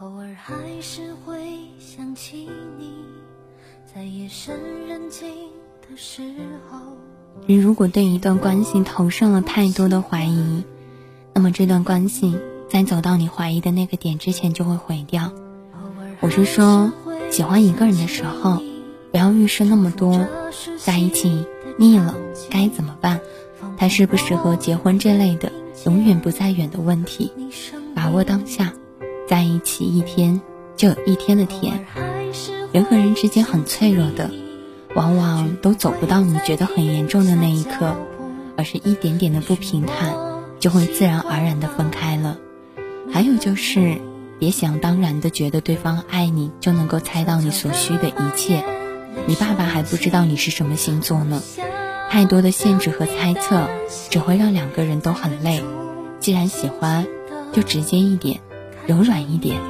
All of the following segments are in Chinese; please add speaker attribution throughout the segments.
Speaker 1: 偶尔还是会想起你，在夜深人静的时候。
Speaker 2: 人如果对一段关系投射了太多的怀疑，那么这段关系在走到你怀疑的那个点之前就会毁掉。我是说，喜欢一个人的时候，不要预设那么多，在一起腻了该怎么办？他适不适合结婚这类的永远不再远的问题，把握当下。在一起一天就有一天的甜，人和人之间很脆弱的，往往都走不到你觉得很严重的那一刻，而是一点点的不平坦，就会自然而然的分开了。还有就是，别想当然的觉得对方爱你就能够猜到你所需的一切，你爸爸还不知道你是什么星座呢。太多的限制和猜测，只会让两个人都很累。既然喜欢，就直接一点。柔软一点，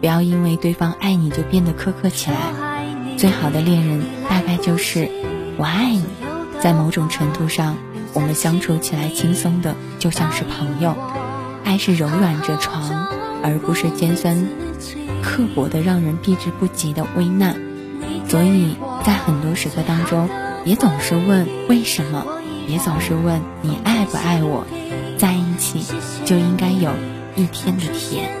Speaker 2: 不要因为对方爱你就变得苛刻起来。最好的恋人大概就是我爱你，在某种程度上，我们相处起来轻松的就像是朋友。爱是柔软着床，而不是尖酸刻薄的让人避之不及的危难。所以在很多时刻当中，别总是问为什么，别总是问你爱不爱我，在一起就应该有一天的甜。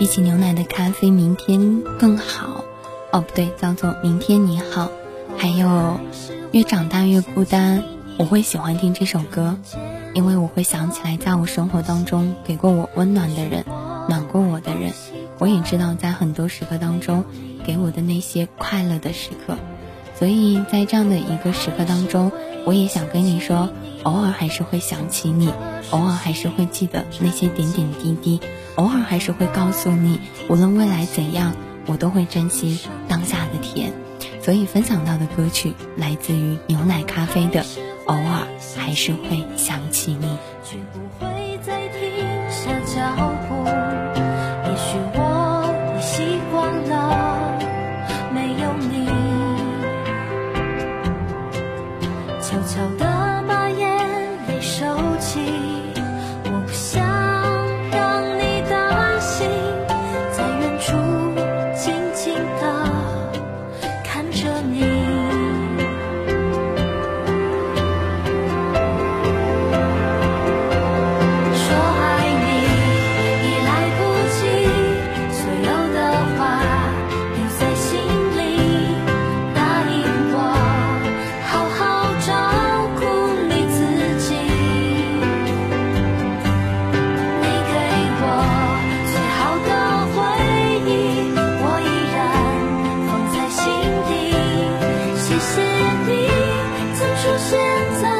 Speaker 2: 比起牛奶的咖啡，明天更好。哦，不对，叫做明天你好。还有，越长大越孤单。我会喜欢听这首歌，因为我会想起来，在我生活当中给过我温暖的人，暖过我的人。我也知道，在很多时刻当中，给我的那些快乐的时刻。所以在这样的一个时刻当中，我也想跟你说，偶尔还是会想起你，偶尔还是会记得那些点点滴滴，偶尔还是会告诉你，无论未来怎样，我都会珍惜当下的甜。所以分享到的歌曲来自于牛奶咖啡的，偶尔还是会想起你。
Speaker 1: 더 现在